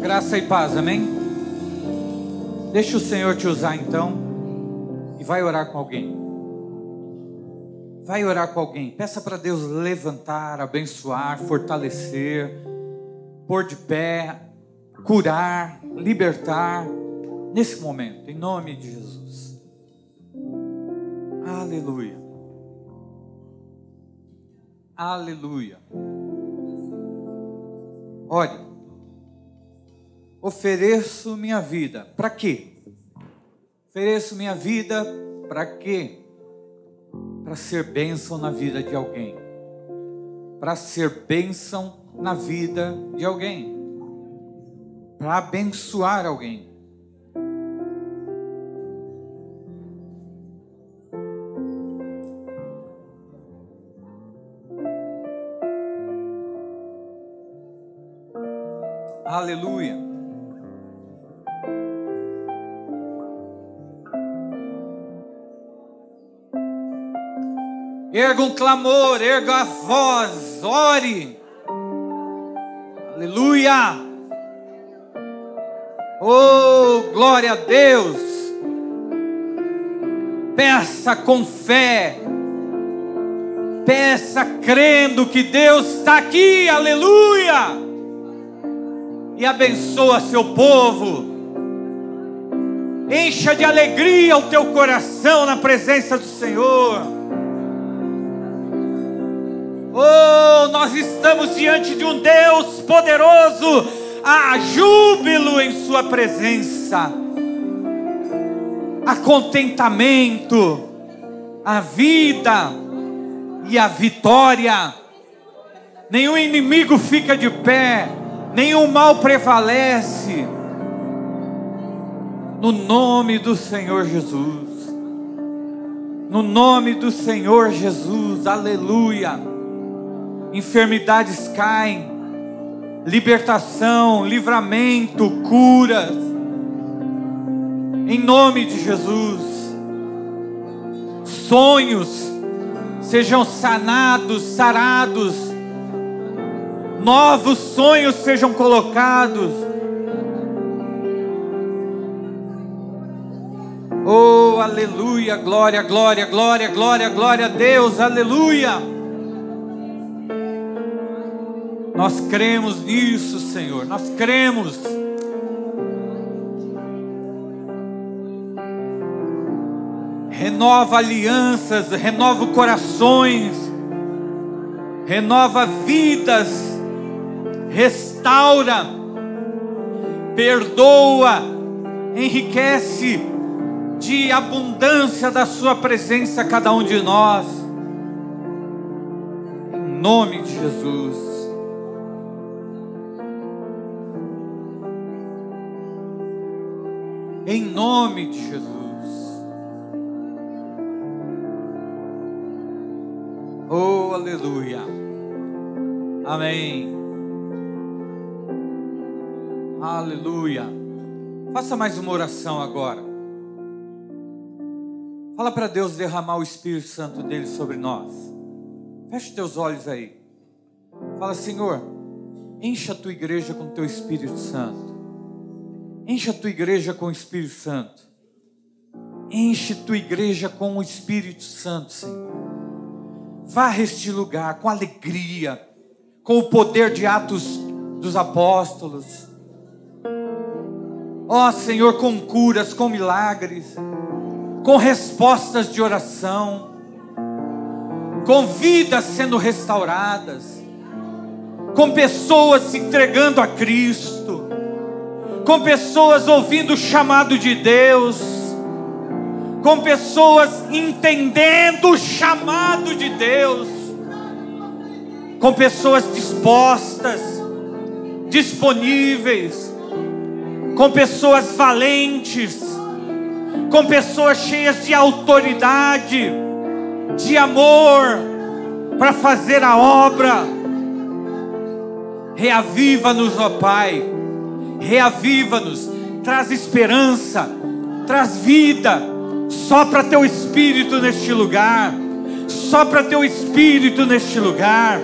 Graça e paz, amém? Deixa o Senhor te usar então e vai orar com alguém. Vai orar com alguém. Peça para Deus levantar, abençoar, fortalecer, pôr de pé, curar, libertar nesse momento, em nome de Jesus. Aleluia. Aleluia. Olha, ofereço minha vida. Para quê? Ofereço minha vida para quê? Para ser bênção na vida de alguém. Para ser bênção na vida de alguém. Para abençoar alguém. Aleluia. Erga um clamor, erga a voz, ore. Aleluia. Oh, glória a Deus. Peça com fé. Peça crendo que Deus está aqui. Aleluia. E abençoa seu povo. Encha de alegria o teu coração na presença do Senhor. Oh, nós estamos diante de um Deus poderoso, há júbilo em Sua presença, há contentamento, a vida e a vitória. Nenhum inimigo fica de pé, nenhum mal prevalece. No nome do Senhor Jesus. No nome do Senhor Jesus. Aleluia enfermidades caem, libertação, livramento, curas, em nome de Jesus. Sonhos sejam sanados, sarados, novos sonhos sejam colocados. Oh, aleluia, glória, glória, glória, glória, glória a Deus, aleluia. Nós cremos nisso, Senhor, nós cremos. Renova alianças, renova corações, renova vidas, restaura, perdoa, enriquece de abundância da Sua presença cada um de nós. Em nome de Jesus. Em nome de Jesus. Oh, aleluia. Amém. Aleluia. Faça mais uma oração agora. Fala para Deus derramar o Espírito Santo dele sobre nós. Feche teus olhos aí. Fala, Senhor, encha a tua igreja com teu Espírito Santo. Enche a tua igreja com o Espírito Santo. Enche tua igreja com o Espírito Santo, Senhor. Vá este lugar com alegria, com o poder de Atos dos Apóstolos. Ó oh, Senhor, com curas, com milagres, com respostas de oração, com vidas sendo restauradas, com pessoas se entregando a Cristo com pessoas ouvindo o chamado de Deus, com pessoas entendendo o chamado de Deus, com pessoas dispostas, disponíveis, com pessoas valentes, com pessoas cheias de autoridade, de amor, para fazer a obra. Reaviva-nos, ó Pai reaviva-nos, traz esperança, traz vida, sopra teu espírito neste lugar, sopra teu espírito neste lugar,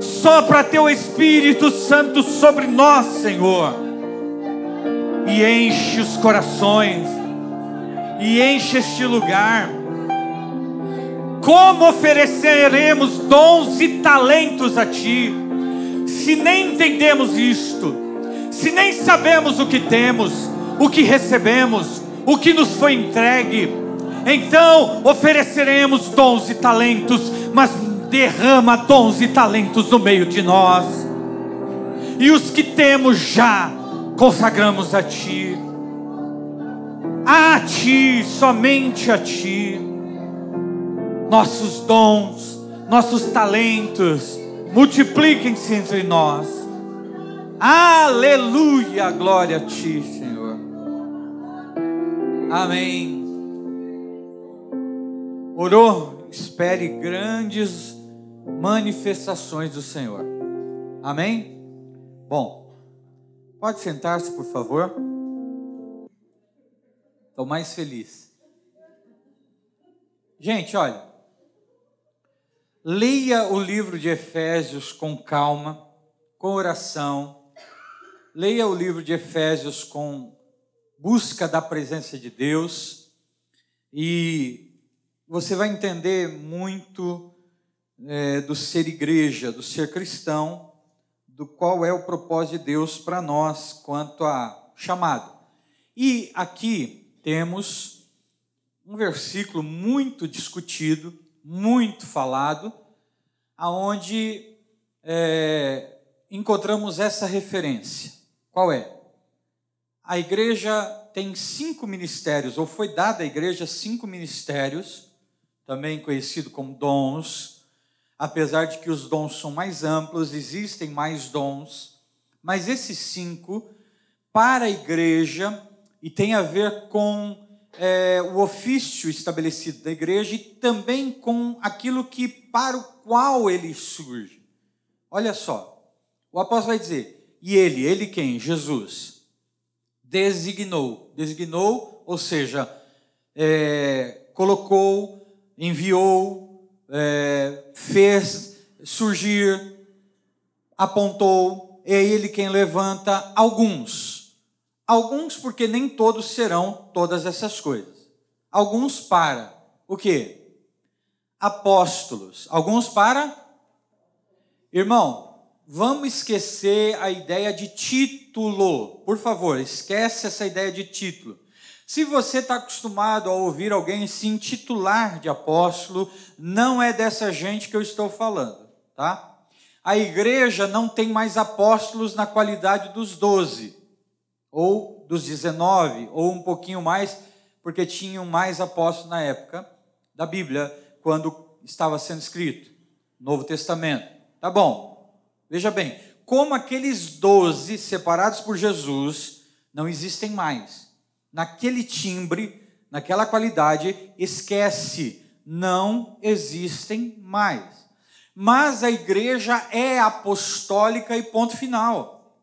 sopra teu Espírito Santo sobre nós, Senhor, e enche os corações, e enche este lugar. Como ofereceremos dons e talentos a Ti, se nem entendemos isto, se nem sabemos o que temos, o que recebemos, o que nos foi entregue? Então ofereceremos dons e talentos, mas derrama dons e talentos no meio de nós. E os que temos já consagramos a Ti, a Ti, somente a Ti. Nossos dons, nossos talentos, multipliquem-se entre nós. Aleluia, glória a Ti, Senhor. Amém. Orou, espere grandes manifestações do Senhor. Amém? Bom, pode sentar-se, por favor. Estou mais feliz. Gente, olha. Leia o livro de Efésios com calma, com oração. Leia o livro de Efésios com busca da presença de Deus. E você vai entender muito é, do ser igreja, do ser cristão, do qual é o propósito de Deus para nós quanto a chamado. E aqui temos um versículo muito discutido, muito falado, aonde é, encontramos essa referência. Qual é? A igreja tem cinco ministérios, ou foi dada à igreja cinco ministérios, também conhecido como dons, apesar de que os dons são mais amplos, existem mais dons, mas esses cinco, para a igreja, e tem a ver com é, o ofício estabelecido da igreja e também com aquilo que para o qual ele surge. Olha só, o apóstolo vai dizer, e ele, ele quem? Jesus, designou, designou, ou seja, é, colocou, enviou, é, fez surgir, apontou, é Ele quem levanta alguns. Alguns, porque nem todos serão todas essas coisas. Alguns para o quê? Apóstolos. Alguns para. Irmão, vamos esquecer a ideia de título. Por favor, esquece essa ideia de título. Se você está acostumado a ouvir alguém se intitular de apóstolo, não é dessa gente que eu estou falando, tá? A igreja não tem mais apóstolos na qualidade dos doze, ou dos dezenove, ou um pouquinho mais, porque tinham mais apóstolos na época da Bíblia, quando estava sendo escrito, Novo Testamento. Tá bom, veja bem, como aqueles doze separados por Jesus não existem mais naquele timbre, naquela qualidade, esquece, não existem mais. Mas a igreja é apostólica e ponto final.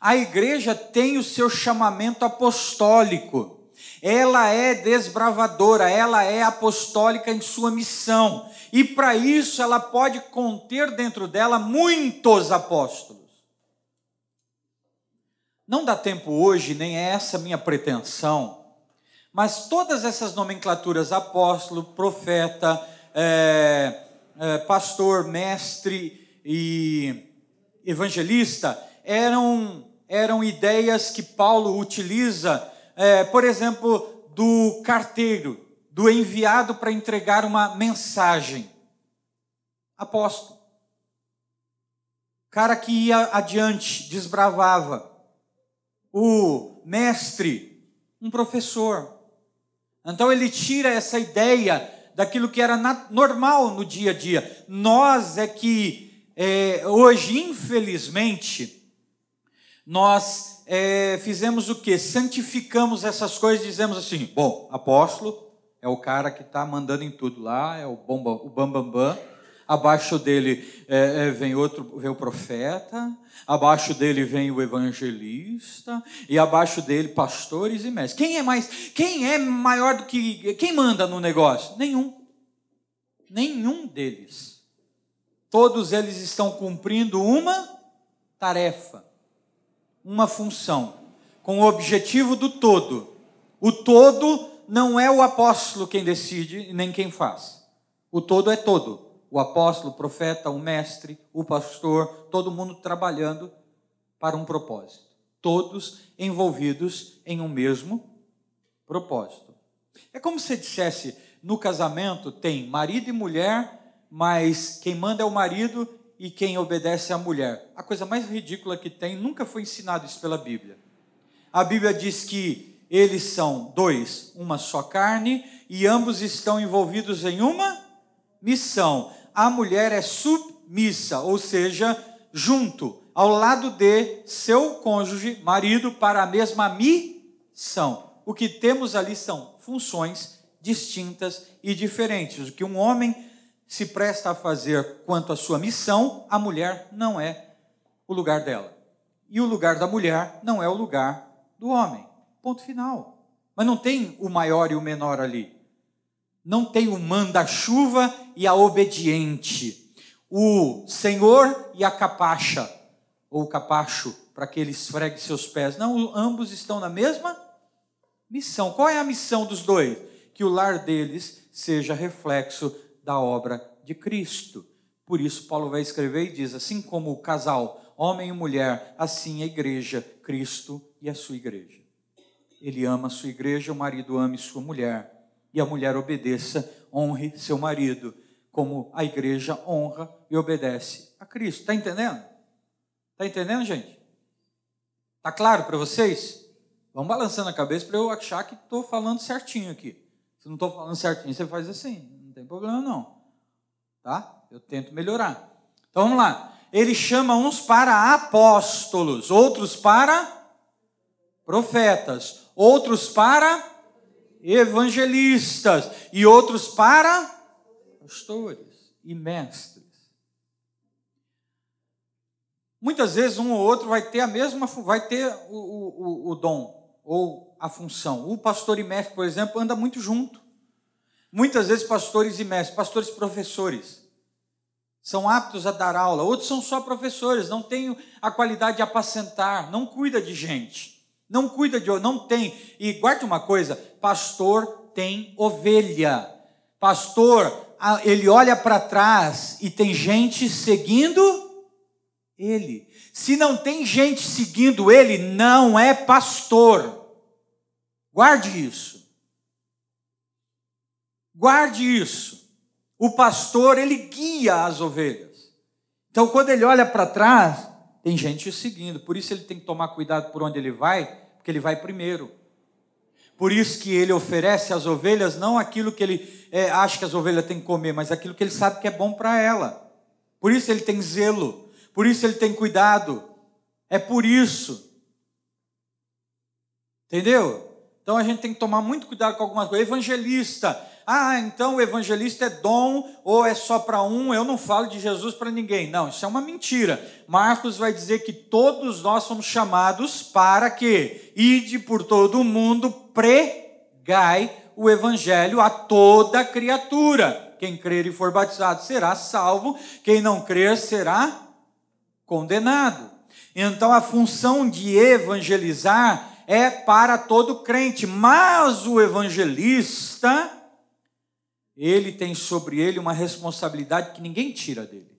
A igreja tem o seu chamamento apostólico. Ela é desbravadora, ela é apostólica em sua missão. E para isso ela pode conter dentro dela muitos apóstolos. Não dá tempo hoje, nem é essa minha pretensão, mas todas essas nomenclaturas, apóstolo, profeta, é, é, pastor, mestre e evangelista, eram, eram ideias que Paulo utiliza, é, por exemplo, do carteiro, do enviado para entregar uma mensagem. Apóstolo. Cara que ia adiante, desbravava o mestre, um professor. Então ele tira essa ideia daquilo que era normal no dia a dia. Nós é que é, hoje, infelizmente, nós é, fizemos o que? Santificamos essas coisas, dizemos assim: bom, apóstolo é o cara que está mandando em tudo lá, é o bambambam. Bam, bam abaixo dele é, é, vem outro, vem o profeta, abaixo dele vem o evangelista, e abaixo dele pastores e mestres. Quem é mais, quem é maior do que, quem manda no negócio? Nenhum. Nenhum deles. Todos eles estão cumprindo uma tarefa, uma função. com o objetivo do todo. O todo não é o apóstolo quem decide, nem quem faz. O todo é todo. O apóstolo, o profeta, o mestre, o pastor, todo mundo trabalhando para um propósito. Todos envolvidos em um mesmo propósito. É como se dissesse: no casamento tem marido e mulher, mas quem manda é o marido e quem obedece a mulher. A coisa mais ridícula que tem, nunca foi ensinado isso pela Bíblia. A Bíblia diz que eles são dois, uma só carne, e ambos estão envolvidos em uma missão. A mulher é submissa, ou seja, junto, ao lado de seu cônjuge, marido, para a mesma missão. O que temos ali são funções distintas e diferentes. O que um homem se presta a fazer quanto à sua missão, a mulher não é o lugar dela. E o lugar da mulher não é o lugar do homem. Ponto final. Mas não tem o maior e o menor ali. Não tem o manda-chuva e a obediente. O senhor e a capacha, ou capacho, para que ele esfregue seus pés. Não, ambos estão na mesma missão. Qual é a missão dos dois? Que o lar deles seja reflexo da obra de Cristo. Por isso, Paulo vai escrever e diz: assim como o casal, homem e mulher, assim a igreja, Cristo e a sua igreja. Ele ama a sua igreja, o marido ame sua mulher, e a mulher obedeça, honre seu marido, como a igreja honra e obedece a Cristo. Está entendendo? Está entendendo, gente? Está claro para vocês? Vamos balançando a cabeça para eu achar que estou falando certinho aqui. Se não estou falando certinho, você faz assim, problema não. Tá? Eu tento melhorar. Então vamos lá. Ele chama uns para apóstolos, outros para profetas, outros para evangelistas e outros para pastores e mestres. Muitas vezes um ou outro vai ter a mesma, vai ter o, o, o dom ou a função. O pastor e mestre, por exemplo, anda muito junto. Muitas vezes pastores e mestres, pastores professores, são aptos a dar aula, outros são só professores, não têm a qualidade de apacentar, não cuida de gente, não cuida de, não tem. E guarde uma coisa, pastor tem ovelha. Pastor, ele olha para trás e tem gente seguindo ele. Se não tem gente seguindo ele, não é pastor. Guarde isso. Guarde isso. O pastor, ele guia as ovelhas. Então, quando ele olha para trás, tem gente seguindo. Por isso ele tem que tomar cuidado por onde ele vai, porque ele vai primeiro. Por isso que ele oferece às ovelhas não aquilo que ele é, acha que as ovelhas têm que comer, mas aquilo que ele sabe que é bom para ela. Por isso ele tem zelo por isso ele tem cuidado. É por isso. Entendeu? Então a gente tem que tomar muito cuidado com algumas coisas. Evangelista. Ah, então o evangelista é dom ou é só para um? Eu não falo de Jesus para ninguém. Não, isso é uma mentira. Marcos vai dizer que todos nós somos chamados para que ide por todo o mundo, pregai o evangelho a toda criatura. Quem crer e for batizado será salvo, quem não crer será condenado. Então a função de evangelizar é para todo crente, mas o evangelista ele tem sobre ele uma responsabilidade que ninguém tira dele.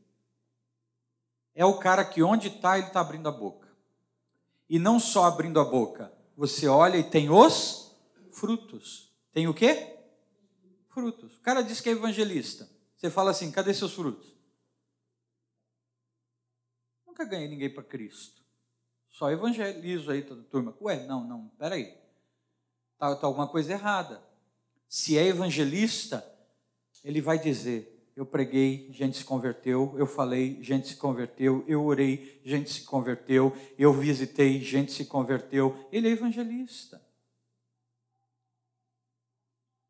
É o cara que onde está ele está abrindo a boca. E não só abrindo a boca, você olha e tem os frutos. Tem o quê? Frutos. O cara diz que é evangelista. Você fala assim: cadê seus frutos? Nunca ganhei ninguém para Cristo. Só evangelizo aí toda turma. Ué, não, não, peraí. Está tá alguma coisa errada. Se é evangelista, ele vai dizer: eu preguei, gente se converteu, eu falei, gente se converteu, eu orei, gente se converteu, eu visitei, gente se converteu. Ele é evangelista.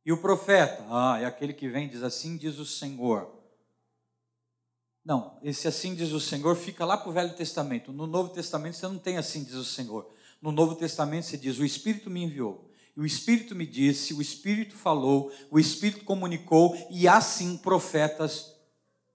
E o profeta? Ah, é aquele que vem e diz assim: diz o Senhor. Não, esse assim diz o Senhor fica lá para o Velho Testamento. No Novo Testamento você não tem assim diz o Senhor. No Novo Testamento você diz: O Espírito me enviou. O Espírito me disse, o Espírito falou, o Espírito comunicou, e assim profetas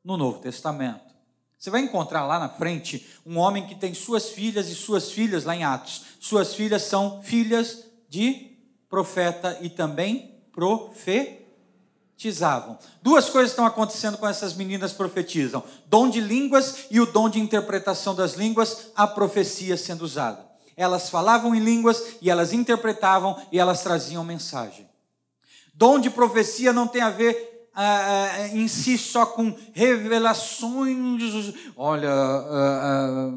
no Novo Testamento. Você vai encontrar lá na frente um homem que tem suas filhas e suas filhas lá em Atos. Suas filhas são filhas de profeta e também profetizavam. Duas coisas estão acontecendo com essas meninas profetizam: dom de línguas e o dom de interpretação das línguas, a profecia sendo usada. Elas falavam em línguas e elas interpretavam e elas traziam mensagem. Dom de profecia não tem a ver ah, ah, em si só com revelações. Olha, ah,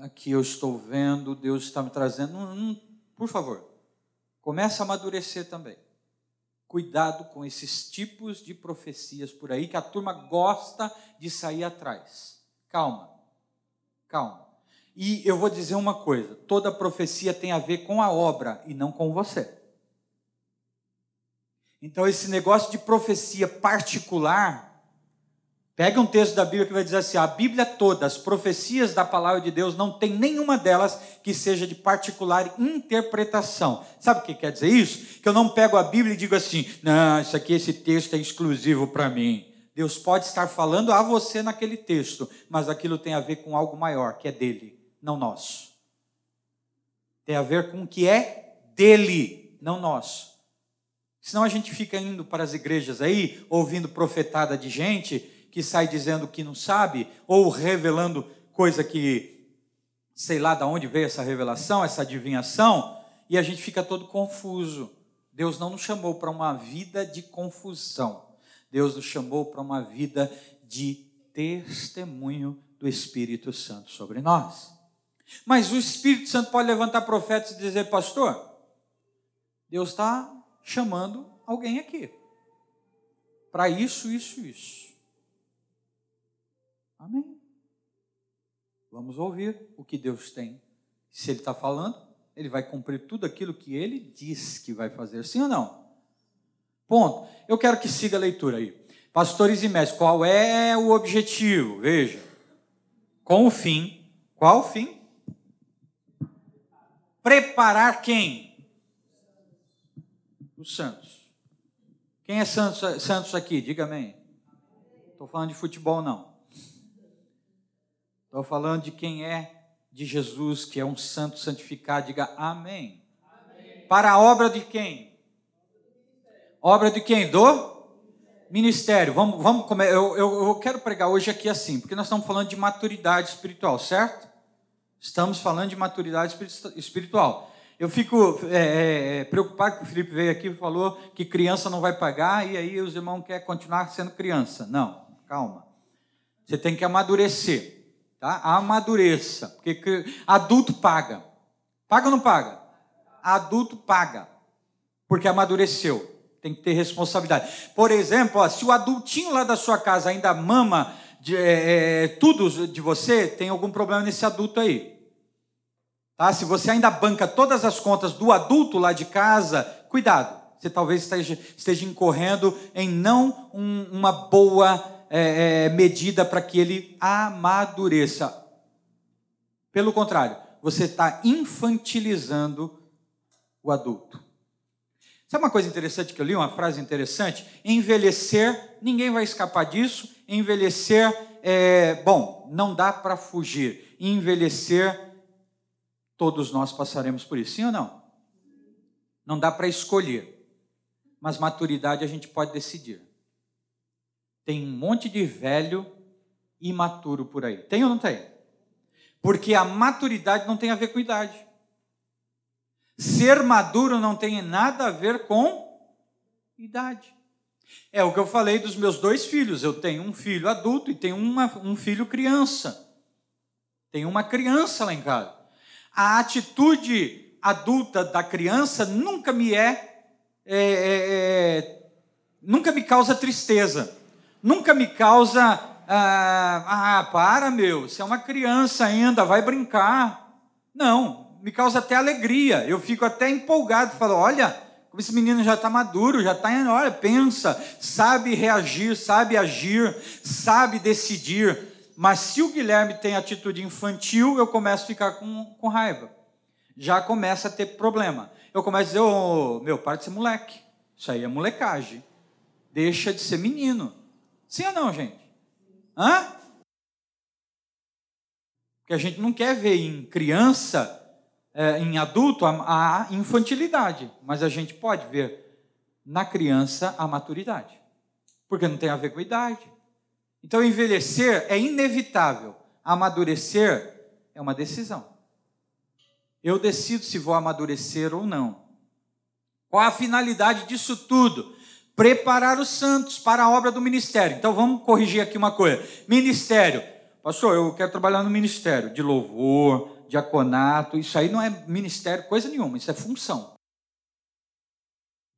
aqui eu estou vendo, Deus está me trazendo. Por favor, comece a amadurecer também. Cuidado com esses tipos de profecias por aí que a turma gosta de sair atrás. Calma, calma. E eu vou dizer uma coisa: toda profecia tem a ver com a obra e não com você. Então, esse negócio de profecia particular, pega um texto da Bíblia que vai dizer assim: a Bíblia toda, as profecias da palavra de Deus, não tem nenhuma delas que seja de particular interpretação. Sabe o que quer dizer isso? Que eu não pego a Bíblia e digo assim: não, isso aqui, esse texto é exclusivo para mim. Deus pode estar falando a você naquele texto, mas aquilo tem a ver com algo maior, que é dele, não nosso. Tem a ver com o que é dele, não nosso. Senão a gente fica indo para as igrejas aí, ouvindo profetada de gente que sai dizendo que não sabe, ou revelando coisa que, sei lá de onde veio essa revelação, essa adivinhação, e a gente fica todo confuso. Deus não nos chamou para uma vida de confusão. Deus nos chamou para uma vida de testemunho do Espírito Santo sobre nós. Mas o Espírito Santo pode levantar profetas e dizer, pastor, Deus está chamando alguém aqui. Para isso, isso, isso. Amém. Vamos ouvir o que Deus tem. Se Ele está falando, Ele vai cumprir tudo aquilo que Ele diz que vai fazer, sim ou não? Ponto. Eu quero que siga a leitura aí. Pastores e mestres, qual é o objetivo? Veja. Com o fim. Qual o fim? Preparar quem? os santos. Quem é santos, santos aqui? Diga amém. Estou falando de futebol, não. Estou falando de quem é de Jesus, que é um santo santificado. Diga amém. amém. Para a obra de quem? Obra de quem? Do ministério. Vamos, vamos comer. Eu, eu, eu quero pregar hoje aqui assim, porque nós estamos falando de maturidade espiritual, certo? Estamos falando de maturidade espiritual. Eu fico é, é, é, preocupado que o Felipe veio aqui e falou que criança não vai pagar e aí os irmãos querem continuar sendo criança. Não, calma. Você tem que amadurecer, tá? Amadureça, porque adulto paga. Paga ou não paga? Adulto paga, porque amadureceu. Tem que ter responsabilidade. Por exemplo, ó, se o adultinho lá da sua casa ainda mama de, é, é tudo de você, tem algum problema nesse adulto aí. Tá? Se você ainda banca todas as contas do adulto lá de casa, cuidado. Você talvez esteja, esteja incorrendo em não um, uma boa é, é, medida para que ele amadureça. Pelo contrário, você está infantilizando o adulto. Sabe uma coisa interessante que eu li, uma frase interessante? Envelhecer, ninguém vai escapar disso. Envelhecer, é, bom, não dá para fugir. Envelhecer Todos nós passaremos por isso, sim ou não? Não dá para escolher, mas maturidade a gente pode decidir. Tem um monte de velho imaturo por aí. Tem ou não tem? Porque a maturidade não tem a ver com idade. Ser maduro não tem nada a ver com idade. É o que eu falei dos meus dois filhos. Eu tenho um filho adulto e tenho uma, um filho criança. Tenho uma criança lá em casa a atitude adulta da criança nunca me é, é, é, é nunca me causa tristeza, nunca me causa ah, ah, para meu, você é uma criança ainda, vai brincar. Não, me causa até alegria. Eu fico até empolgado, falo, olha, como esse menino já está maduro, já está, olha, pensa, sabe reagir, sabe agir, sabe decidir. Mas se o Guilherme tem atitude infantil, eu começo a ficar com, com raiva. Já começa a ter problema. Eu começo a dizer, oh, meu, para de ser moleque. Isso aí é molecagem. Deixa de ser menino. Sim ou não, gente? Hã? Porque a gente não quer ver em criança, é, em adulto, a, a infantilidade, mas a gente pode ver na criança a maturidade, porque não tem a ver com a idade. Então, envelhecer é inevitável, amadurecer é uma decisão. Eu decido se vou amadurecer ou não. Qual a finalidade disso tudo? Preparar os santos para a obra do ministério. Então vamos corrigir aqui uma coisa. Ministério. Pastor, eu quero trabalhar no ministério de louvor, diaconato. Isso aí não é ministério, coisa nenhuma. Isso é função.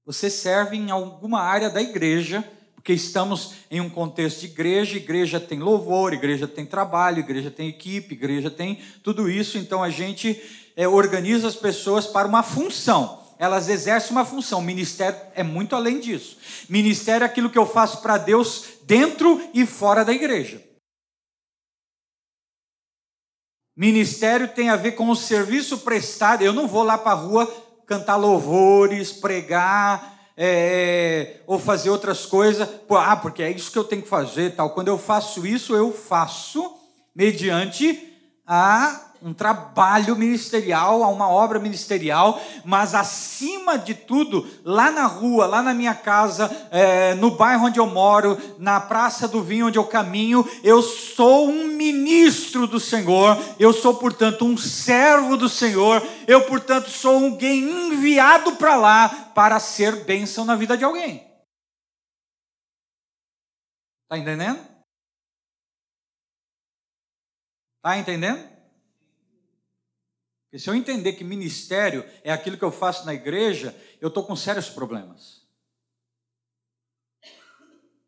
Você serve em alguma área da igreja, porque estamos em um contexto de igreja. Igreja tem louvor, igreja tem trabalho, igreja tem equipe, igreja tem tudo isso. Então a gente é, organiza as pessoas para uma função elas exercem uma função. Ministério é muito além disso. Ministério é aquilo que eu faço para Deus dentro e fora da igreja. Ministério tem a ver com o serviço prestado. Eu não vou lá para a rua cantar louvores, pregar, é, ou fazer outras coisas. Ah, porque é isso que eu tenho que fazer. tal. Quando eu faço isso, eu faço mediante a um trabalho ministerial, a uma obra ministerial, mas acima de tudo, lá na rua, lá na minha casa, é, no bairro onde eu moro, na Praça do Vinho onde eu caminho, eu sou um ministro do Senhor, eu sou, portanto, um servo do Senhor, eu, portanto, sou alguém enviado para lá para ser bênção na vida de alguém. Está entendendo? Está entendendo? Porque se eu entender que ministério é aquilo que eu faço na igreja, eu estou com sérios problemas.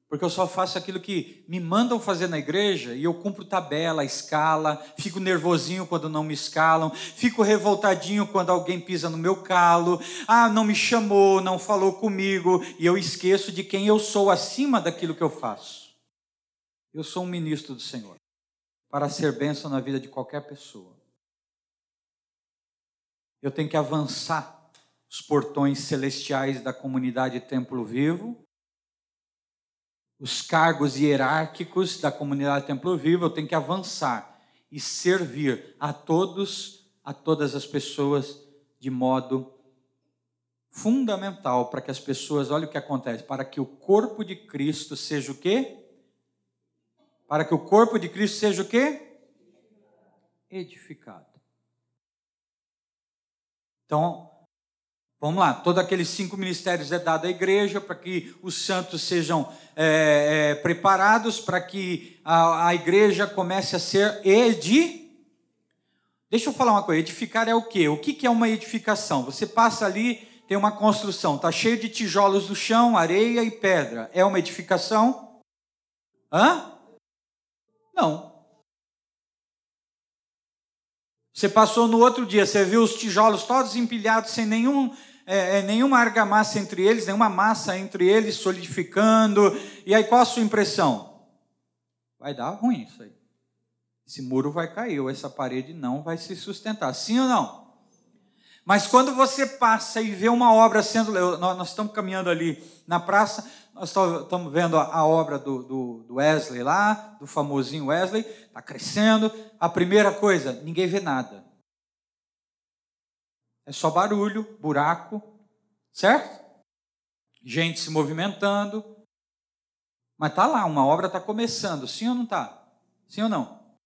Porque eu só faço aquilo que me mandam fazer na igreja e eu cumpro tabela, escala, fico nervosinho quando não me escalam, fico revoltadinho quando alguém pisa no meu calo, ah, não me chamou, não falou comigo, e eu esqueço de quem eu sou acima daquilo que eu faço. Eu sou um ministro do Senhor, para ser bênção na vida de qualquer pessoa eu tenho que avançar os portões celestiais da comunidade Templo Vivo, os cargos hierárquicos da comunidade Templo Vivo, eu tenho que avançar e servir a todos, a todas as pessoas de modo fundamental para que as pessoas, olha o que acontece, para que o corpo de Cristo seja o quê? Para que o corpo de Cristo seja o quê? Edificado. Então, vamos lá, todos aqueles cinco ministérios é dado à igreja para que os santos sejam é, é, preparados, para que a, a, igreja comece a ser edi. Deixa eu falar uma coisa: edificar é o quê? O que, é uma edificação? Você passa ali, tem uma construção, está cheio de tijolos no chão, areia e pedra. É uma edificação? Hã? Não. Você passou no outro dia, você viu os tijolos todos empilhados sem nenhum, é, é, nenhuma argamassa entre eles, nenhuma massa entre eles, solidificando. E aí qual a sua impressão? Vai dar ruim isso aí. Esse muro vai cair, ou essa parede não vai se sustentar. Sim ou não? Mas quando você passa e vê uma obra sendo. Nós estamos caminhando ali na praça, nós estamos vendo a, obra do, do, do Wesley lá, do famosinho Wesley, está crescendo. A primeira coisa, ninguém vê nada. É só barulho, buraco, certo? Gente se movimentando. Mas está lá, uma obra está começando, sim ou não está? Sim ou não?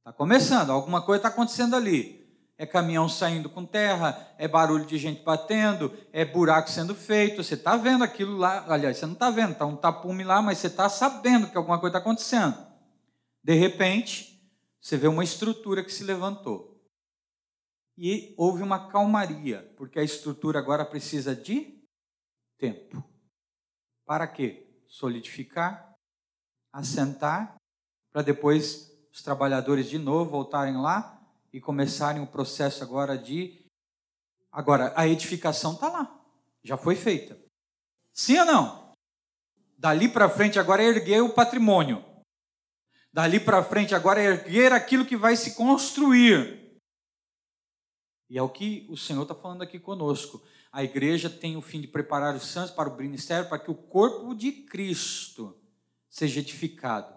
Está começando, alguma coisa está acontecendo ali é caminhão saindo com terra, é barulho de gente batendo, é buraco sendo feito. Você está vendo aquilo lá, aliás, você não está vendo, está um tapume lá, mas você está sabendo que alguma coisa está acontecendo. De repente, você vê uma estrutura que se levantou. E houve uma calmaria, porque a estrutura agora precisa de tempo. Para quê? Solidificar, assentar, para depois os trabalhadores de novo voltarem lá e começarem o processo agora de. Agora, a edificação está lá, já foi feita. Sim ou não? Dali para frente agora é erguer o patrimônio. Dali para frente agora é erguer aquilo que vai se construir. E é o que o Senhor está falando aqui conosco. A igreja tem o fim de preparar os santos para o ministério, para que o corpo de Cristo seja edificado.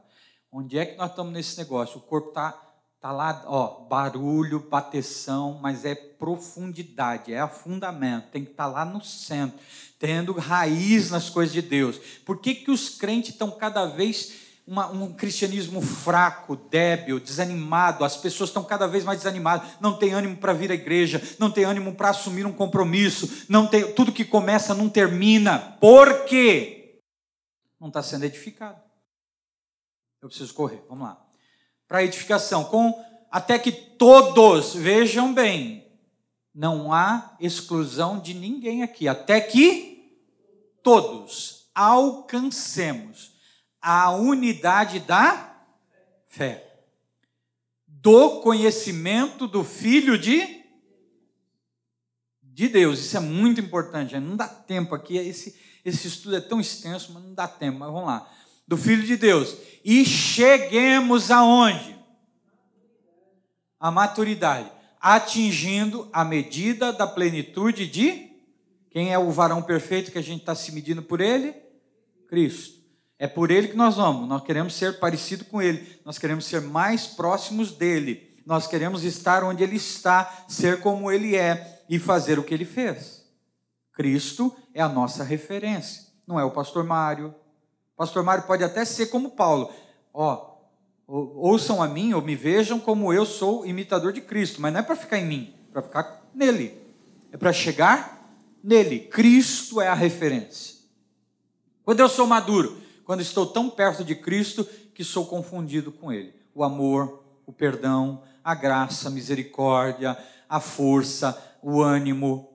Onde é que nós estamos nesse negócio? O corpo está Tá lá, ó, barulho, bateção, mas é profundidade, é afundamento, tem que estar tá lá no centro, tendo raiz nas coisas de Deus. Por que, que os crentes estão cada vez uma, um cristianismo fraco, débil, desanimado, as pessoas estão cada vez mais desanimadas, não tem ânimo para vir à igreja, não tem ânimo para assumir um compromisso, não tem, tudo que começa não termina. Por quê? Não está sendo edificado. Eu preciso correr, vamos lá para edificação, com até que todos, vejam bem, não há exclusão de ninguém aqui, até que todos alcancemos a unidade da fé, do conhecimento do Filho de de Deus. Isso é muito importante. Não dá tempo aqui. Esse, esse estudo é tão extenso, mas não dá tempo. Mas vamos lá do Filho de Deus. E cheguemos aonde? A maturidade, atingindo a medida da plenitude de quem é o varão perfeito que a gente está se medindo por ele? Cristo. É por ele que nós vamos. Nós queremos ser parecido com ele. Nós queremos ser mais próximos dele. Nós queremos estar onde ele está, ser como ele é e fazer o que ele fez. Cristo é a nossa referência. Não é o pastor Mário, Pastor Mário pode até ser como Paulo. Ó, ouçam a mim ou me vejam como eu sou imitador de Cristo, mas não é para ficar em mim, é para ficar nele. É para chegar nele. Cristo é a referência. Quando eu sou maduro, quando estou tão perto de Cristo que sou confundido com ele. O amor, o perdão, a graça, a misericórdia, a força, o ânimo.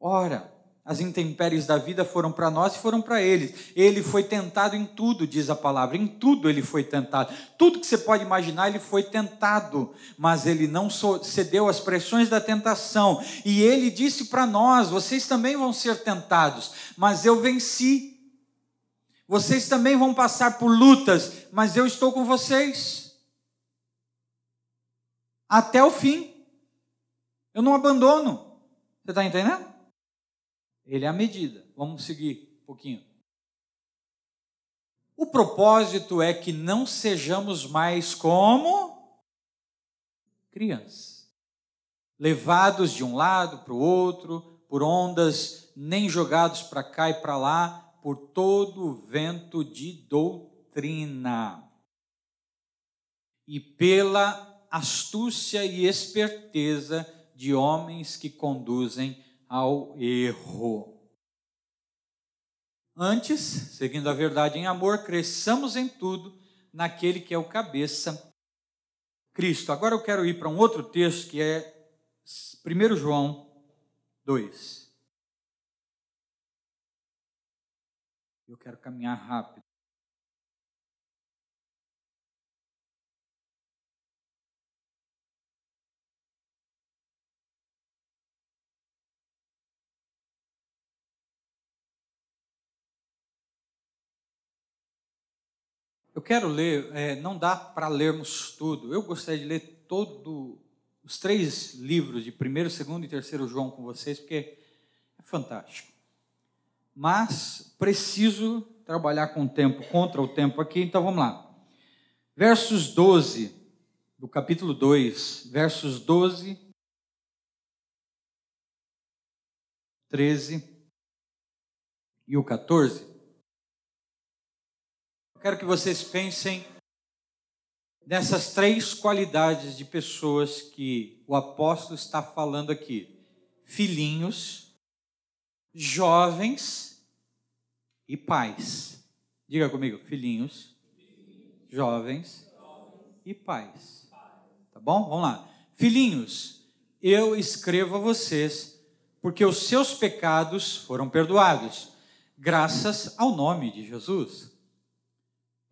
Ora, as intempéries da vida foram para nós e foram para eles. Ele foi tentado em tudo, diz a palavra. Em tudo ele foi tentado. Tudo que você pode imaginar, ele foi tentado. Mas ele não cedeu às pressões da tentação. E ele disse para nós: vocês também vão ser tentados, mas eu venci. Vocês também vão passar por lutas, mas eu estou com vocês. Até o fim. Eu não abandono. Você está entendendo? Ele é a medida. Vamos seguir um pouquinho. O propósito é que não sejamos mais como crianças, levados de um lado para o outro, por ondas, nem jogados para cá e para lá, por todo o vento de doutrina. E pela astúcia e esperteza de homens que conduzem ao erro. Antes, seguindo a verdade em amor, cresçamos em tudo naquele que é o cabeça, Cristo. Agora eu quero ir para um outro texto que é 1 João 2. Eu quero caminhar rápido. Eu quero ler, é, não dá para lermos tudo. Eu gostaria de ler todos os três livros de primeiro, segundo e terceiro João com vocês, porque é fantástico. Mas preciso trabalhar com o tempo, contra o tempo aqui, então vamos lá. Versos 12, do capítulo 2, versos 12, 13 e o 14 quero que vocês pensem nessas três qualidades de pessoas que o apóstolo está falando aqui: filhinhos, jovens e pais. Diga comigo, filhinhos, jovens e pais. Tá bom? Vamos lá. Filhinhos, eu escrevo a vocês porque os seus pecados foram perdoados, graças ao nome de Jesus.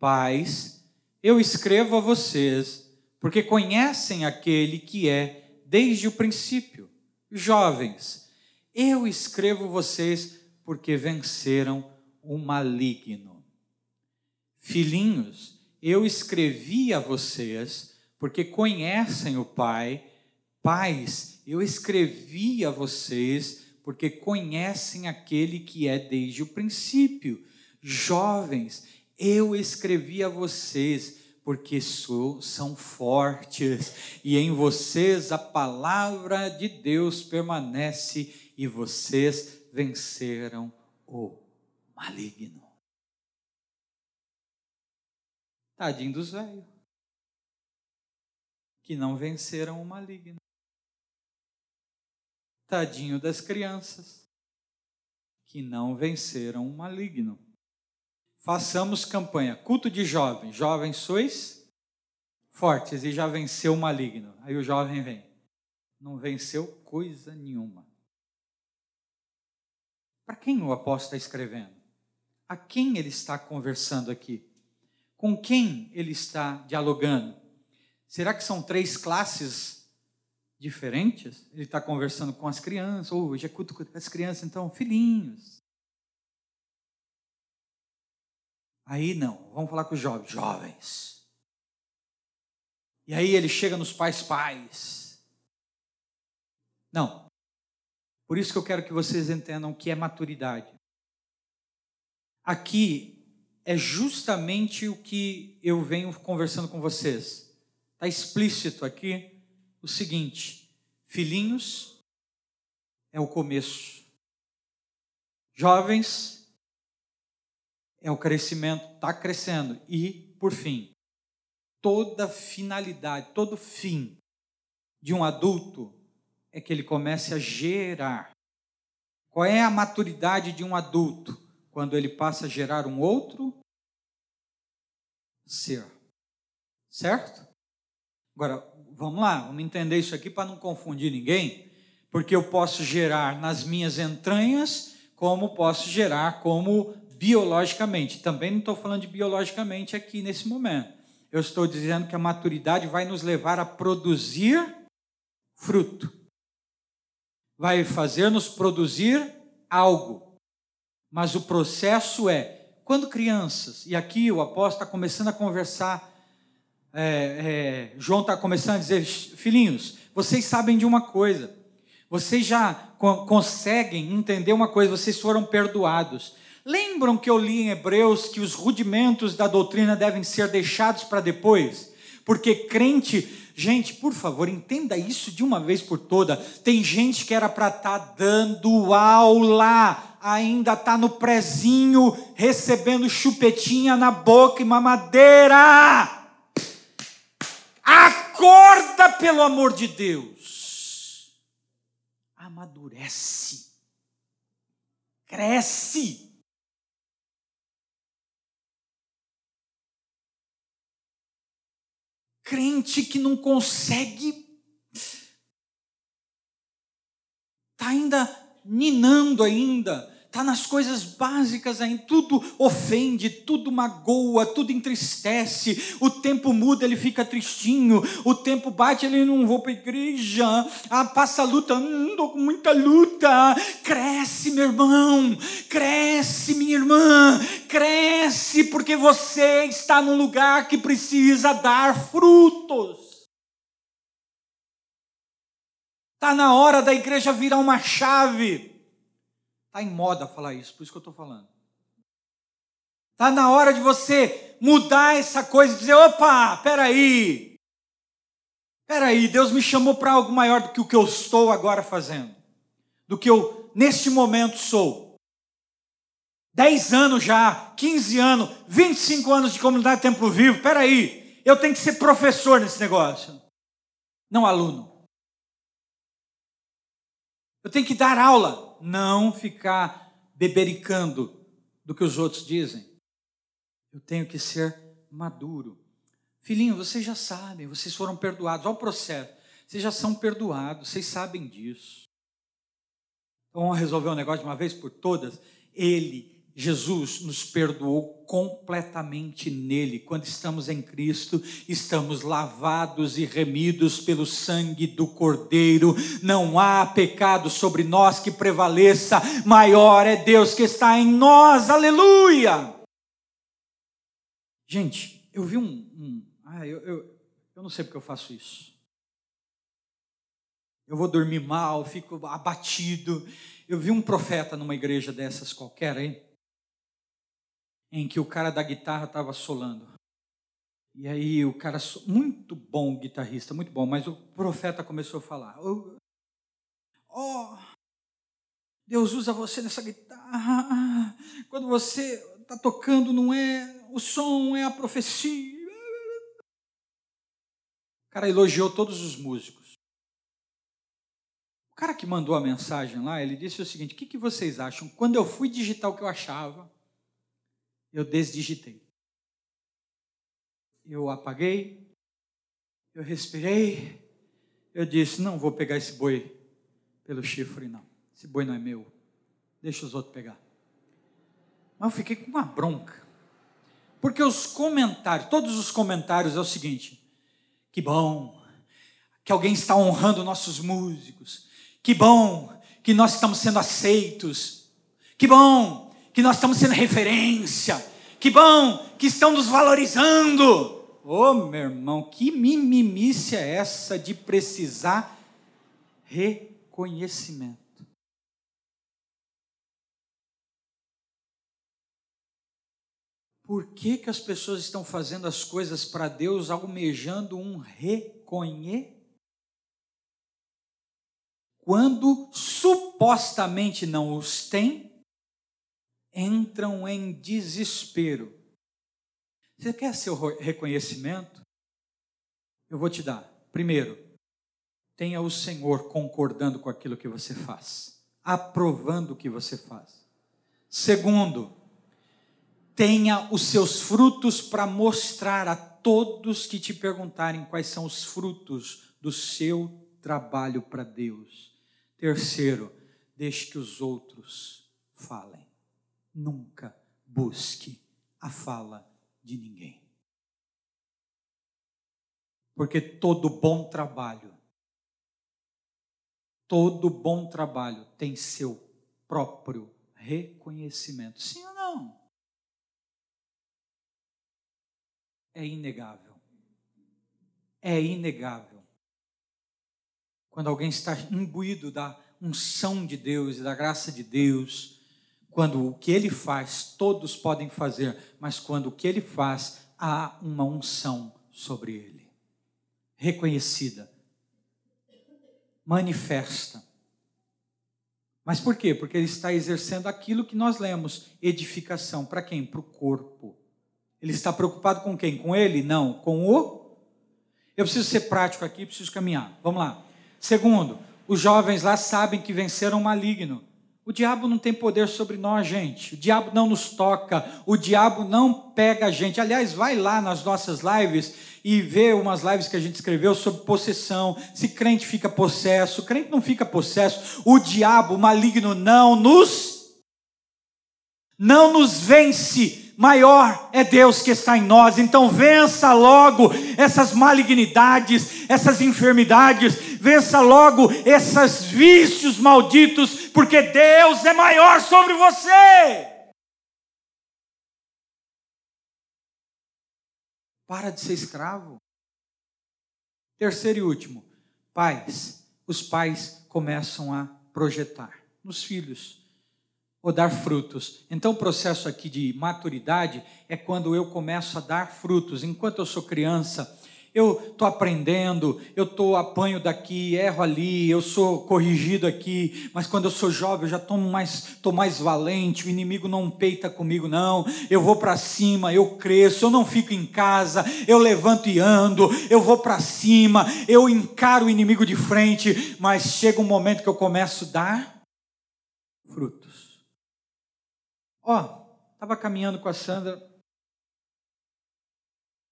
Pais, eu escrevo a vocês, porque conhecem aquele que é desde o princípio. Jovens, eu escrevo vocês porque venceram o maligno. Filhinhos, eu escrevi a vocês porque conhecem o Pai. Pais, eu escrevi a vocês porque conhecem aquele que é desde o princípio. Jovens, eu escrevi a vocês porque são fortes, e em vocês a palavra de Deus permanece, e vocês venceram o maligno. Tadinho dos velhos, que não venceram o maligno. Tadinho das crianças, que não venceram o maligno façamos campanha. Culto de jovens. Jovens sois fortes e já venceu o maligno. Aí o jovem vem. Não venceu coisa nenhuma. Para quem o apóstolo está escrevendo? A quem ele está conversando aqui? Com quem ele está dialogando? Será que são três classes diferentes? Ele está conversando com as crianças, ou hoje é culto com as crianças, então, filhinhos. Aí não, vamos falar com os jovens. Jovens. E aí ele chega nos pais pais. Não. Por isso que eu quero que vocês entendam o que é maturidade. Aqui é justamente o que eu venho conversando com vocês. Está explícito aqui o seguinte: filhinhos é o começo. Jovens é o crescimento, está crescendo. E, por fim, toda finalidade, todo fim de um adulto é que ele comece a gerar. Qual é a maturidade de um adulto? Quando ele passa a gerar um outro ser. Certo? Agora, vamos lá, vamos entender isso aqui para não confundir ninguém, porque eu posso gerar nas minhas entranhas, como posso gerar como biologicamente. Também não estou falando de biologicamente aqui nesse momento. Eu estou dizendo que a maturidade vai nos levar a produzir fruto. Vai fazer-nos produzir algo. Mas o processo é, quando crianças, e aqui o apóstolo está começando a conversar, é, é, João está começando a dizer, filhinhos, vocês sabem de uma coisa, vocês já conseguem entender uma coisa, vocês foram perdoados. Lembram que eu li em Hebreus que os rudimentos da doutrina devem ser deixados para depois? Porque crente, gente, por favor, entenda isso de uma vez por toda. Tem gente que era para estar tá dando aula, ainda está no prezinho, recebendo chupetinha na boca e mamadeira. Acorda, pelo amor de Deus. Amadurece. Cresce. Crente que não consegue, está ainda ninando ainda, está nas coisas básicas ainda, tudo ofende, tudo magoa, tudo entristece, o tempo muda, ele fica tristinho, o tempo bate, ele não vou para a igreja, ah, passa a luta, não estou com muita luta, cresce meu irmão, cresce minha irmã, cresce porque você está num lugar que precisa dar frutos. Está na hora da igreja virar uma chave. Está em moda falar isso, por isso que eu estou falando. Está na hora de você mudar essa coisa e dizer: opa, peraí. Peraí, Deus me chamou para algo maior do que o que eu estou agora fazendo, do que eu neste momento sou. 10 anos já, 15 anos, 25 anos de comunidade Templo Vivo, peraí, eu tenho que ser professor nesse negócio, não aluno. Eu tenho que dar aula não ficar bebericando do que os outros dizem. Eu tenho que ser maduro. Filhinho, vocês já sabem, vocês foram perdoados. Olha o processo. Vocês já são perdoados, vocês sabem disso. Então vamos resolver um negócio de uma vez por todas. Ele Jesus nos perdoou completamente nele. Quando estamos em Cristo, estamos lavados e remidos pelo sangue do Cordeiro. Não há pecado sobre nós que prevaleça. Maior é Deus que está em nós. Aleluia! Gente, eu vi um. um ah, eu, eu, eu não sei porque eu faço isso. Eu vou dormir mal, fico abatido. Eu vi um profeta numa igreja dessas qualquer aí em que o cara da guitarra estava solando. E aí o cara, muito bom guitarrista, muito bom, mas o profeta começou a falar: Oh, Deus usa você nessa guitarra. Quando você está tocando, não é o som, é a profecia. O cara elogiou todos os músicos. O cara que mandou a mensagem lá, ele disse o seguinte: o que, que vocês acham? Quando eu fui digitar o que eu achava, eu desdigitei. Eu apaguei, eu respirei, eu disse: não vou pegar esse boi pelo chifre, não. Esse boi não é meu. Deixa os outros pegar. Mas eu fiquei com uma bronca. Porque os comentários, todos os comentários é o seguinte: que bom que alguém está honrando nossos músicos. Que bom que nós estamos sendo aceitos. Que bom que nós estamos sendo referência. Que bom que estão nos valorizando. Ô oh, meu irmão, que mimimice é essa de precisar reconhecimento? Por que, que as pessoas estão fazendo as coisas para Deus almejando um reconhecimento? Quando supostamente não os têm, entram em desespero. Você quer seu reconhecimento? Eu vou te dar. Primeiro, tenha o Senhor concordando com aquilo que você faz, aprovando o que você faz. Segundo, tenha os seus frutos para mostrar a todos que te perguntarem quais são os frutos do seu trabalho para Deus. Terceiro, deixe que os outros falem. Nunca busque a fala de ninguém. Porque todo bom trabalho, todo bom trabalho tem seu próprio reconhecimento. Sim ou não? é inegável. É inegável. Quando alguém está imbuído da unção de Deus e da graça de Deus, quando o que ele faz, todos podem fazer, mas quando o que ele faz, há uma unção sobre ele. Reconhecida, manifesta. Mas por quê? Porque ele está exercendo aquilo que nós lemos: edificação. Para quem? Para o corpo. Ele está preocupado com quem? Com ele? Não, com o. Eu preciso ser prático aqui, preciso caminhar. Vamos lá. Segundo, os jovens lá sabem que venceram o maligno. O diabo não tem poder sobre nós, gente. O diabo não nos toca. O diabo não pega a gente. Aliás, vai lá nas nossas lives e vê umas lives que a gente escreveu sobre possessão. Se crente fica possesso, crente não fica possesso. O diabo, maligno, não nos não nos vence maior é Deus que está em nós. Então vença logo essas malignidades, essas enfermidades, vença logo esses vícios malditos, porque Deus é maior sobre você. Para de ser escravo. Terceiro e último, pais. Os pais começam a projetar nos filhos ou dar frutos. Então, o processo aqui de maturidade é quando eu começo a dar frutos. Enquanto eu sou criança, eu estou aprendendo, eu tô, apanho daqui, erro ali, eu sou corrigido aqui, mas quando eu sou jovem eu já estou mais, mais valente, o inimigo não peita comigo, não. Eu vou para cima, eu cresço, eu não fico em casa, eu levanto e ando, eu vou para cima, eu encaro o inimigo de frente, mas chega um momento que eu começo a dar frutos. Ó, oh, estava caminhando com a Sandra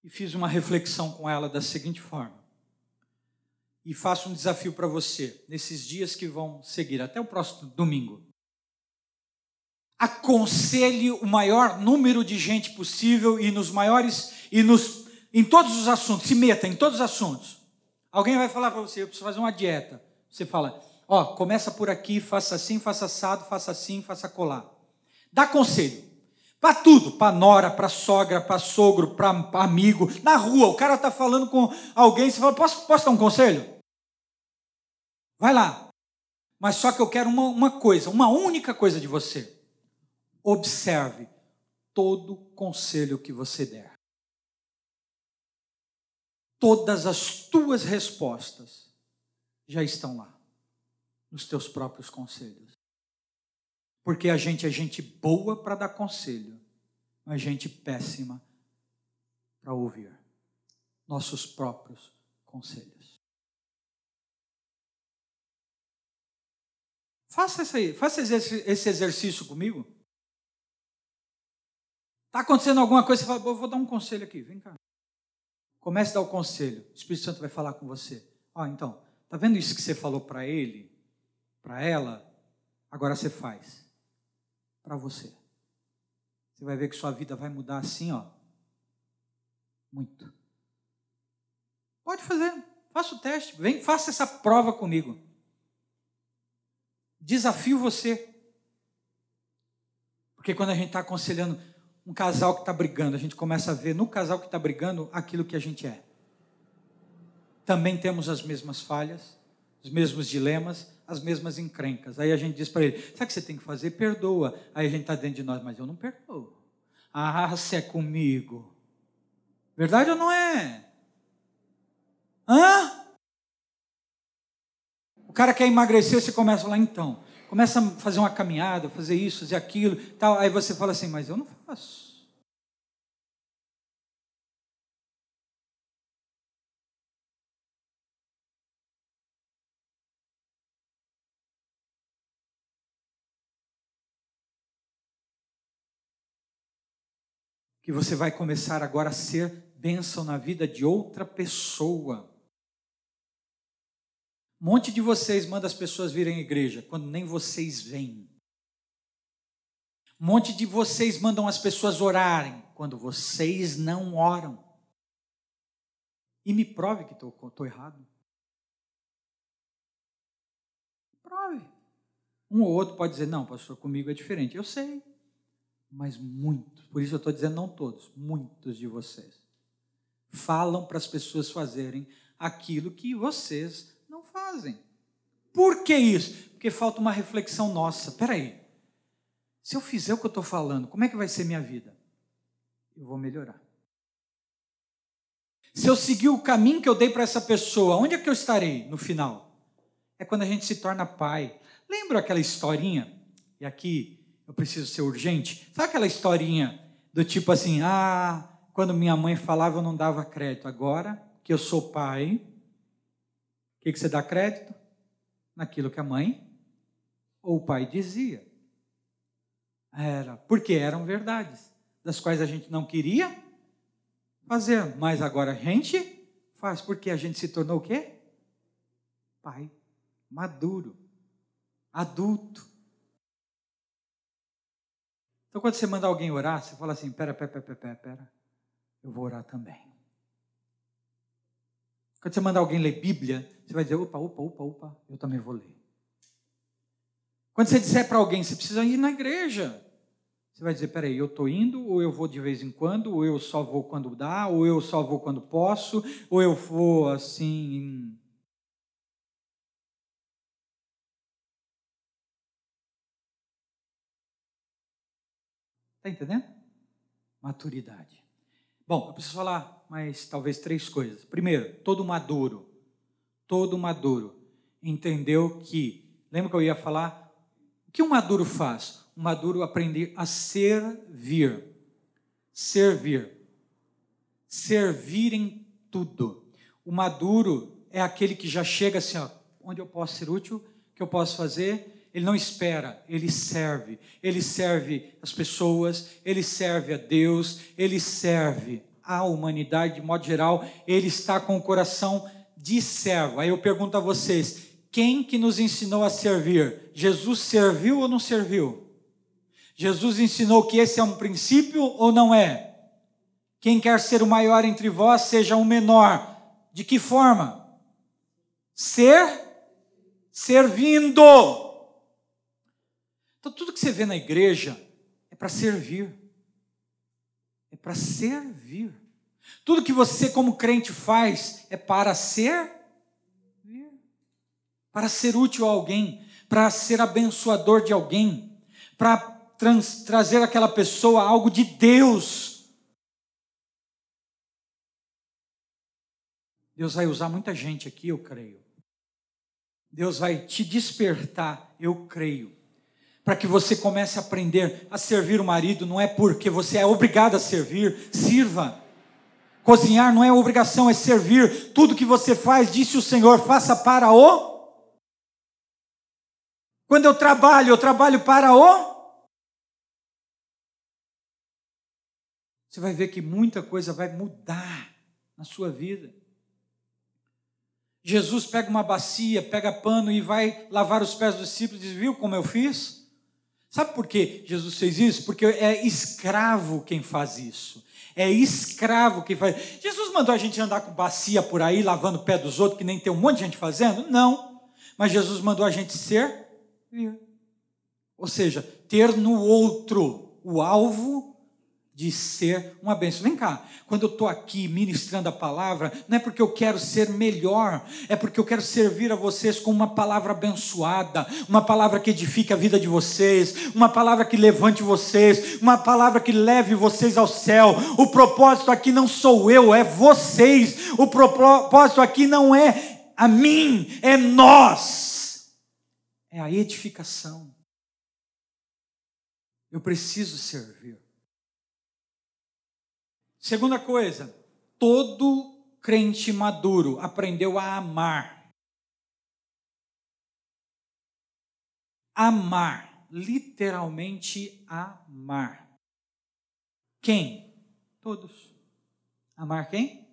e fiz uma reflexão com ela da seguinte forma. E faço um desafio para você, nesses dias que vão seguir, até o próximo domingo. Aconselhe o maior número de gente possível e nos maiores e nos em todos os assuntos, se meta em todos os assuntos. Alguém vai falar para você, eu preciso fazer uma dieta. Você fala, ó, começa por aqui, faça assim, faça assado, faça assim, faça colar. Dá conselho. Para tudo, para nora, para sogra, para sogro, para amigo. Na rua, o cara está falando com alguém, você fala, posso, posso dar um conselho? Vai lá. Mas só que eu quero uma, uma coisa, uma única coisa de você. Observe todo conselho que você der. todas as tuas respostas já estão lá, nos teus próprios conselhos. Porque a gente é gente boa para dar conselho, mas gente péssima para ouvir nossos próprios conselhos. Faça, esse, faça esse exercício comigo. Está acontecendo alguma coisa, você fala, vou dar um conselho aqui, vem cá. Comece a dar o conselho. O Espírito Santo vai falar com você. Ó, oh, então, tá vendo isso que você falou para ele, para ela? Agora você faz para você. Você vai ver que sua vida vai mudar assim, ó. Muito. Pode fazer. Faça o teste. Vem, faça essa prova comigo. Desafio você. Porque quando a gente está aconselhando, um casal que está brigando, a gente começa a ver no casal que está brigando aquilo que a gente é. Também temos as mesmas falhas, os mesmos dilemas, as mesmas encrencas. Aí a gente diz para ele: sabe o que você tem que fazer? Perdoa. Aí a gente está dentro de nós, mas eu não perdoo. Ah, se é comigo. Verdade ou não é? Hã? O cara quer emagrecer, você começa lá então começa a fazer uma caminhada, fazer isso, fazer aquilo, tal. Aí você fala assim, mas eu não faço. Que você vai começar agora a ser bênção na vida de outra pessoa. Um monte de vocês manda as pessoas virem à igreja quando nem vocês vêm. Um monte de vocês mandam as pessoas orarem quando vocês não oram. E me prove que estou errado. Prove. Um ou outro pode dizer, não, pastor, comigo é diferente. Eu sei. Mas muitos, por isso eu estou dizendo não todos, muitos de vocês, falam para as pessoas fazerem aquilo que vocês fazem. Por que isso? Porque falta uma reflexão nossa. Espera aí. Se eu fizer o que eu estou falando, como é que vai ser minha vida? Eu vou melhorar. Se eu seguir o caminho que eu dei para essa pessoa, onde é que eu estarei no final? É quando a gente se torna pai. Lembra aquela historinha? E aqui eu preciso ser urgente. Sabe aquela historinha do tipo assim: ah, quando minha mãe falava eu não dava crédito. Agora que eu sou pai, o que, que você dá crédito? Naquilo que a mãe ou o pai dizia. Era, porque eram verdades, das quais a gente não queria fazer, mas agora a gente faz, porque a gente se tornou o quê? Pai maduro, adulto. Então, quando você manda alguém orar, você fala assim: pera, pera, pera, pera, pera, eu vou orar também. Quando você mandar alguém ler Bíblia, você vai dizer: opa, opa, opa, opa, eu também vou ler. Quando você disser para alguém, você precisa ir na igreja. Você vai dizer: peraí, eu estou indo, ou eu vou de vez em quando, ou eu só vou quando dá, ou eu só vou quando posso, ou eu vou assim. Está entendendo? Maturidade. Bom, eu preciso falar mais talvez três coisas. Primeiro, todo maduro, todo maduro entendeu que, lembra que eu ia falar? O que um maduro faz? Um maduro aprende a servir. Servir. Servir em tudo. O maduro é aquele que já chega assim, ó, onde eu posso ser útil, o que eu posso fazer, ele não espera, ele serve. Ele serve as pessoas, ele serve a Deus, ele serve a humanidade de modo geral. Ele está com o coração de servo. Aí eu pergunto a vocês: quem que nos ensinou a servir? Jesus serviu ou não serviu? Jesus ensinou que esse é um princípio ou não é? Quem quer ser o maior entre vós, seja o menor. De que forma? Ser servindo. Então, tudo que você vê na igreja é para servir. É para servir. Tudo que você, como crente, faz é para ser para ser útil a alguém, para ser abençoador de alguém, para trazer aquela pessoa algo de Deus. Deus vai usar muita gente aqui, eu creio. Deus vai te despertar, eu creio. Para que você comece a aprender a servir o marido, não é porque você é obrigado a servir, sirva. Cozinhar não é obrigação, é servir. Tudo que você faz, disse o Senhor, faça para o. Quando eu trabalho, eu trabalho para o. Você vai ver que muita coisa vai mudar na sua vida. Jesus pega uma bacia, pega pano e vai lavar os pés dos discípulos e diz: Viu como eu fiz? Sabe por que Jesus fez isso? Porque é escravo quem faz isso. É escravo quem faz. Jesus mandou a gente andar com bacia por aí, lavando o pé dos outros, que nem tem um monte de gente fazendo? Não. Mas Jesus mandou a gente ser. Ou seja, ter no outro o alvo de ser uma bênção. Vem cá, quando eu estou aqui ministrando a palavra, não é porque eu quero ser melhor, é porque eu quero servir a vocês com uma palavra abençoada, uma palavra que edifique a vida de vocês, uma palavra que levante vocês, uma palavra que leve vocês ao céu. O propósito aqui não sou eu, é vocês. O propósito aqui não é a mim, é nós. É a edificação. Eu preciso servir. Segunda coisa, todo crente maduro aprendeu a amar. Amar, literalmente amar. Quem? Todos. Amar quem?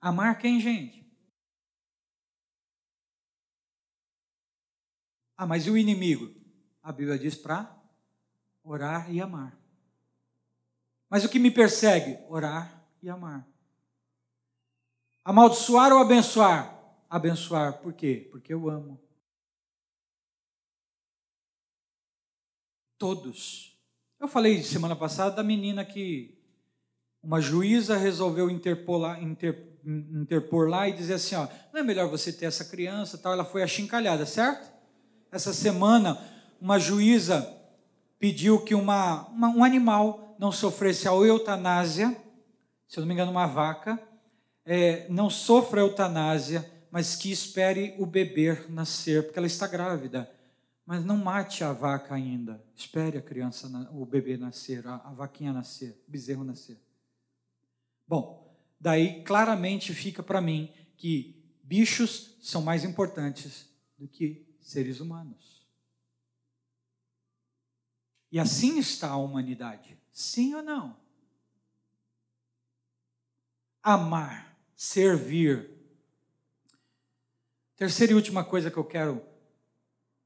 Amar quem, gente? Ah, mas e o inimigo? A Bíblia diz para orar e amar. Mas o que me persegue? Orar e amar. Amaldiçoar ou abençoar? Abençoar. Por quê? Porque eu amo. Todos. Eu falei semana passada da menina que uma juíza resolveu interpor lá, inter, interpor lá e dizer assim: ó, não é melhor você ter essa criança tal. Ela foi achincalhada, certo? Essa semana, uma juíza pediu que uma, uma um animal não sofresse a eutanásia, se eu não me engano, uma vaca, é, não sofra a eutanásia, mas que espere o bebê nascer, porque ela está grávida. Mas não mate a vaca ainda. Espere a criança, o bebê nascer, a, a vaquinha nascer, o bezerro nascer. Bom, daí claramente fica para mim que bichos são mais importantes do que seres humanos. E assim está a humanidade. Sim ou não? Amar, servir. Terceira e última coisa que eu quero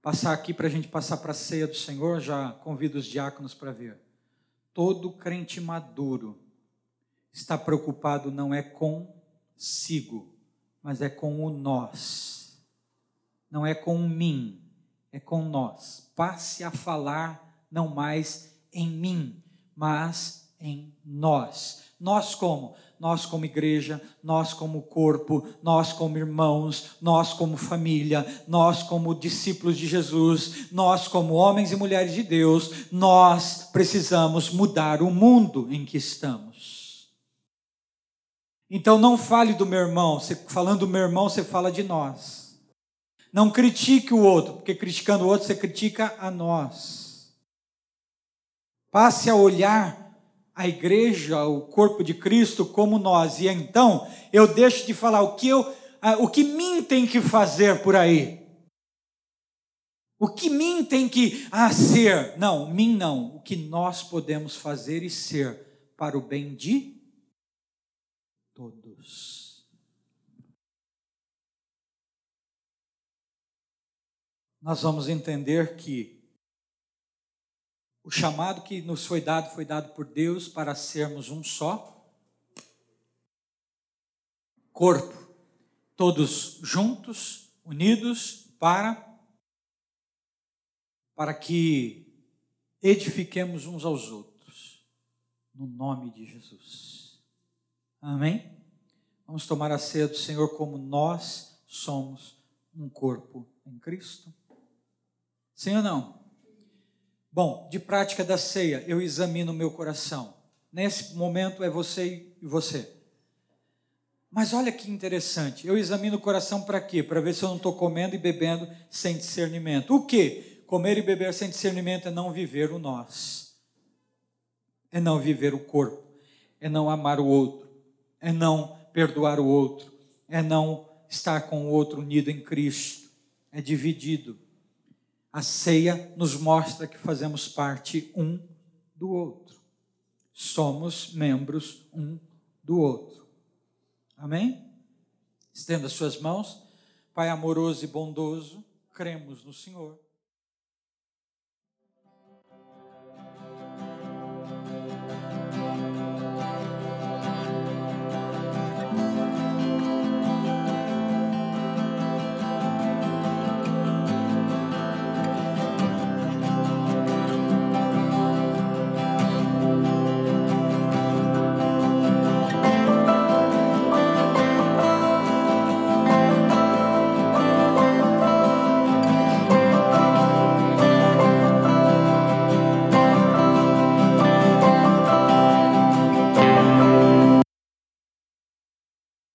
passar aqui para a gente passar para a ceia do Senhor, já convido os diáconos para ver. Todo crente maduro está preocupado não é consigo, mas é com o nós. Não é com mim, é com nós. Passe a falar não mais em mim, mas em nós. Nós como? Nós como igreja, nós como corpo, nós como irmãos, nós como família, nós como discípulos de Jesus, nós como homens e mulheres de Deus, nós precisamos mudar o mundo em que estamos. Então não fale do meu irmão, você, falando do meu irmão, você fala de nós. Não critique o outro, porque criticando o outro você critica a nós. Passe a olhar a igreja, o corpo de Cristo como nós. E então eu deixo de falar o que eu, o que mim tem que fazer por aí. O que mim tem que ah, ser? Não, mim não. O que nós podemos fazer e ser para o bem de todos. Nós vamos entender que o chamado que nos foi dado foi dado por Deus para sermos um só corpo, todos juntos, unidos para para que edifiquemos uns aos outros no nome de Jesus. Amém. Vamos tomar a ceia do Senhor como nós somos um corpo em Cristo. Sim ou não? Bom, de prática da ceia, eu examino o meu coração. Nesse momento é você e você. Mas olha que interessante, eu examino o coração para quê? Para ver se eu não estou comendo e bebendo sem discernimento. O que? Comer e beber sem discernimento é não viver o nós, é não viver o corpo, é não amar o outro, é não perdoar o outro, é não estar com o outro unido em Cristo, é dividido. A ceia nos mostra que fazemos parte um do outro, somos membros um do outro. Amém? Estenda suas mãos. Pai amoroso e bondoso, cremos no Senhor